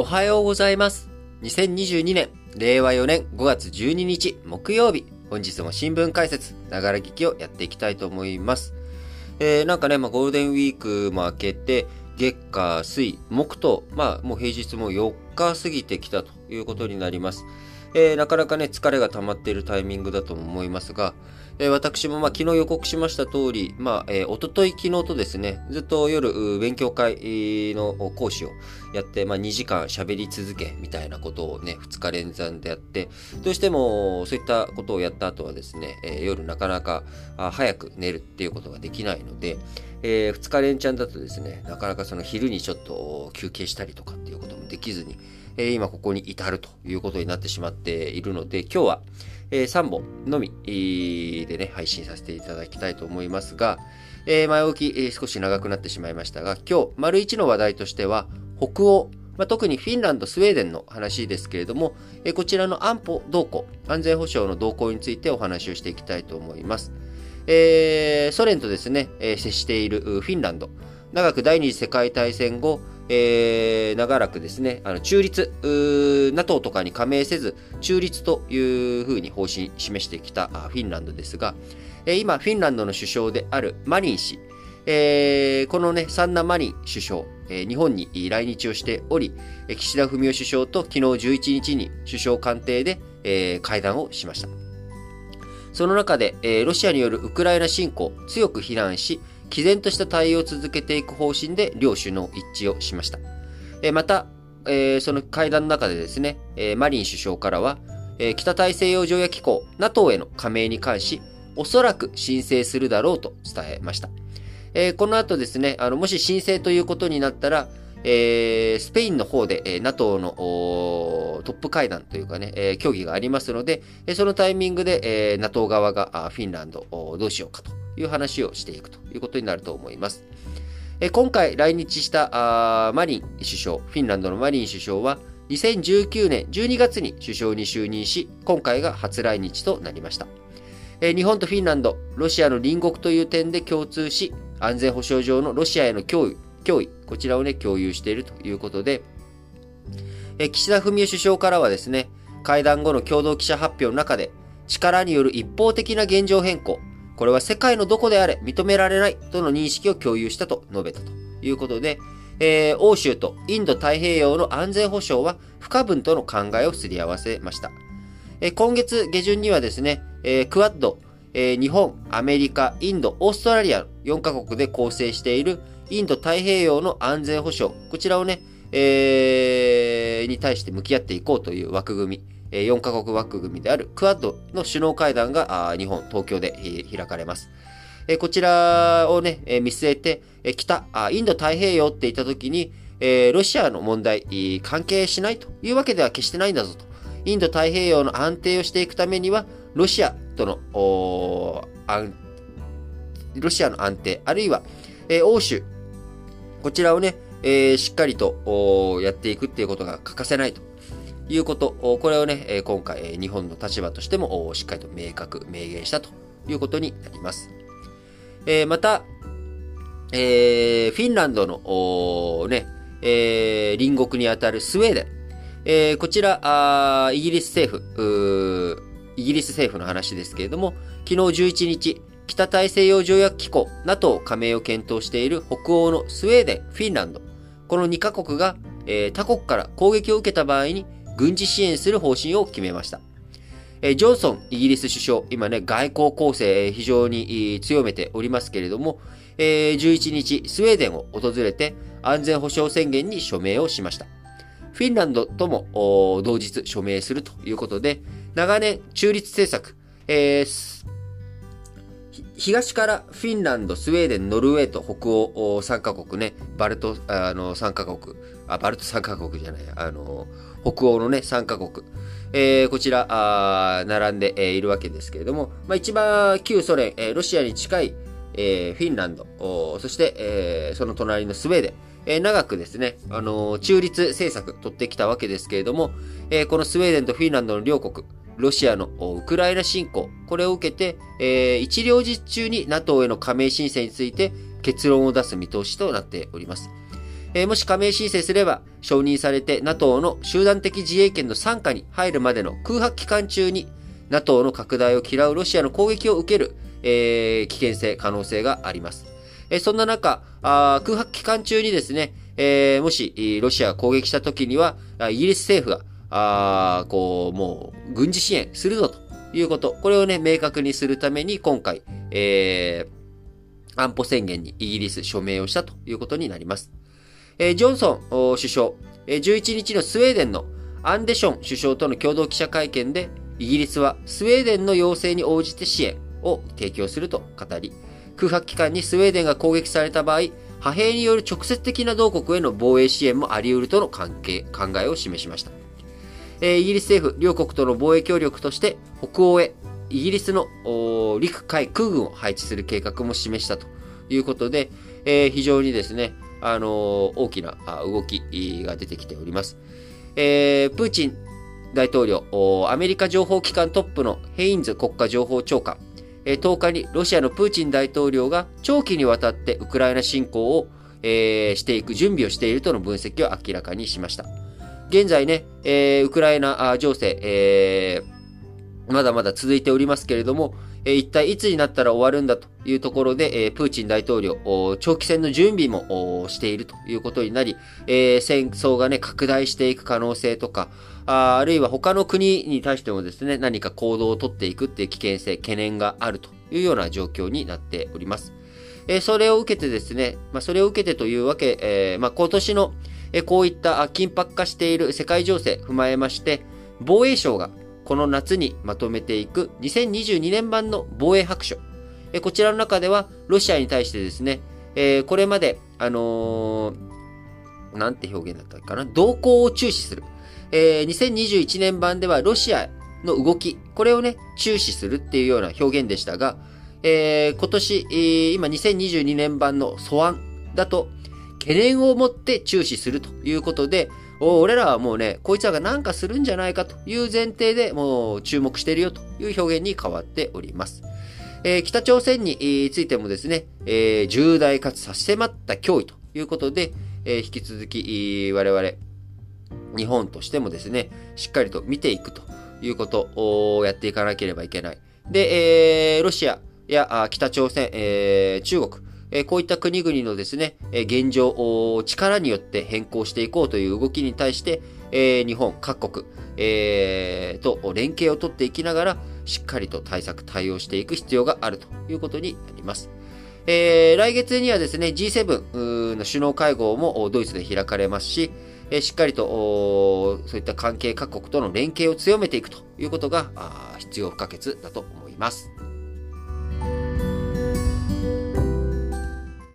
おはようございます。2022年、令和4年5月12日木曜日、本日も新聞解説、ながら聞きをやっていきたいと思います。えー、なんかね、まあ、ゴールデンウィークも明けて、月火水木と、まあ、もう平日も4日過ぎてきたということになります。えー、なかなかね、疲れが溜まっているタイミングだと思いますが、え、私もまあ昨日予告しました通り、まあ、えー、おととい昨日とですね、ずっと夜勉強会の講師をやって、まあ2時間喋り続けみたいなことをね、2日連続でやって、どうしてもそういったことをやった後はですね、えー、夜なかなかあ早く寝るっていうことができないので、えー、2日連チャンだとですね、なかなかその昼にちょっと休憩したりとかっていうこともできずに、え、今ここに至るということになってしまっているので、今日は、え、3本のみ、でね、配信させていただきたいと思いますが、え、前置き、え、少し長くなってしまいましたが、今日、丸一の話題としては、北欧、まあ、特にフィンランド、スウェーデンの話ですけれども、え、こちらの安保動向、安全保障の動向についてお話をしていきたいと思います。えー、ソ連とですね、え、接しているフィンランド、長く第二次世界大戦後、えー、長らくですね、あの中立、NATO とかに加盟せず、中立というふうに方針示してきたフィンランドですが、えー、今、フィンランドの首相であるマリン氏、えー、このね、サンナ・マリン首相、えー、日本に来日をしており、岸田文雄首相と昨日11日に首相官邸で、えー、会談をしました。その中で、えー、ロシアによるウクライナ侵攻、強く非難し、毅然とした対応を続けていく方針で両首脳一致をしました。え、また、えー、その会談の中でですね、えー、マリン首相からは、えー、北大西洋条約機構 NATO への加盟に関し、おそらく申請するだろうと伝えました。え、この後ですね、あの、もし申請ということになったら、えー、スペインの方で、えー、NATO のトップ会談というかね、えー、協議がありますので、え、そのタイミングで、え、NATO 側がフィンランドをどうしようかという話をしていくということになると思います。今回来日したマリン首相、フィンランドのマリン首相は、2019年12月に首相に就任し、今回が初来日となりました。日本とフィンランド、ロシアの隣国という点で共通し、安全保障上のロシアへの脅威、脅威、こちらをね、共有しているということで、岸田文雄首相からはですね、会談後の共同記者発表の中で、力による一方的な現状変更、これは世界のどこであれ認められないとの認識を共有したと述べたということで、えー、欧州とインド太平洋の安全保障は不可分との考えをすり合わせました。えー、今月下旬にはですね、えー、クワッド、えー、日本、アメリカ、インド、オーストラリア4カ国で構成しているインド太平洋の安全保障、こちらをね、えー、に対して向き合っていこうという枠組み、4カ国枠組みであるクアッドの首脳会談が日本、東京で、開かれます。こちらをね、見据えて、北、インド太平洋って言った時に、ロシアの問題、関係しないというわけでは決してないんだぞと。インド太平洋の安定をしていくためには、ロシアとの、ロシアの安定、あるいは、欧州、こちらをね、しっかりとやっていくっていうことが欠かせないということ、これをね、今回日本の立場としてもしっかりと明確、明言したということになります。えー、また、えー、フィンランドのね、えー、隣国にあたるスウェーデン、えー、こちら、イギリス政府、イギリス政府の話ですけれども、昨日11日、北大西洋条約機構 NATO 加盟を検討している北欧のスウェーデン、フィンランド、この2カ国が、えー、他国から攻撃を受けた場合に軍事支援する方針を決めました。え、ジョンソン、イギリス首相、今ね、外交構成非常に強めておりますけれども、え、11日、スウェーデンを訪れて安全保障宣言に署名をしました。フィンランドとも同日署名するということで、長年中立政策、えー、東からフィンランド、スウェーデン、ノルウェーと北欧3カ国ね、バルト、あの、3カ国、あ、バルト3カ国じゃない、あの、北欧のね、3カ国、えー、こちら、あ並んで、えー、いるわけですけれども、まあ、一番旧ソ連、えー、ロシアに近い、えー、フィンランド、そして、えー、その隣のスウェーデン、えー、長くですね、あの中立政策取ってきたわけですけれども、え、このスウェーデンとフィンランドの両国、ロシアのウクライナ侵攻、これを受けて、えー、一両日中に NATO への加盟申請について結論を出す見通しとなっております。えー、もし加盟申請すれば、承認されて NATO の集団的自衛権の参加に入るまでの空白期間中に、NATO の拡大を嫌うロシアの攻撃を受ける、えー、危険性、可能性があります。えー、そんな中あ、空白期間中にですね、えー、もし、ロシアが攻撃した時には、イギリス政府が、あこう、もう、軍事支援するぞということ。これをね、明確にするために、今回、えー、安保宣言にイギリス署名をしたということになります。えー、ジョンソン首相、えー、11日のスウェーデンのアンデション首相との共同記者会見で、イギリスはスウェーデンの要請に応じて支援を提供すると語り、空白期間にスウェーデンが攻撃された場合、派兵による直接的な同国への防衛支援もあり得るとの関係、考えを示しました。え、イギリス政府、両国との防衛協力として、北欧へイギリスの陸海空軍を配置する計画も示したということで、えー、非常にですね、あのー、大きな動きが出てきております。えー、プーチン大統領、アメリカ情報機関トップのヘインズ国家情報長官、10日にロシアのプーチン大統領が長期にわたってウクライナ侵攻を、えー、していく準備をしているとの分析を明らかにしました。現在ね、えー、ウクライナ情勢、えー、まだまだ続いておりますけれども、えー、一体いつになったら終わるんだというところで、えー、プーチン大統領、長期戦の準備もしているということになり、えー、戦争がね、拡大していく可能性とか、ああるいは他の国に対してもですね、何か行動をとっていくっていう危険性、懸念があるというような状況になっております。えー、それを受けてですね、まあ、それを受けてというわけ、えー、まあ、今年のこういった緊迫化している世界情勢踏まえまして、防衛省がこの夏にまとめていく2022年版の防衛白書。こちらの中では、ロシアに対してですね、これまで、あのー、なんて表現だったかな、動向を注視する。えー、2021年版ではロシアの動き、これをね、注視するっていうような表現でしたが、今年、えー、今2022年版の素案だと、懸念を持って注視するということで、俺らはもうね、こいつらが何かするんじゃないかという前提でもう注目してるよという表現に変わっております。えー、北朝鮮についてもですね、えー、重大かつ差し迫った脅威ということで、えー、引き続き我々、日本としてもですね、しっかりと見ていくということをやっていかなければいけない。で、えー、ロシアや北朝鮮、えー、中国、えこういった国々のですね、え現状を力によって変更していこうという動きに対して、え日本各国、えー、と連携を取っていきながら、しっかりと対策、対応していく必要があるということになります。えー、来月にはですね、G7 の首脳会合もドイツで開かれますし、えしっかりとそういった関係各国との連携を強めていくということが必要不可欠だと思います。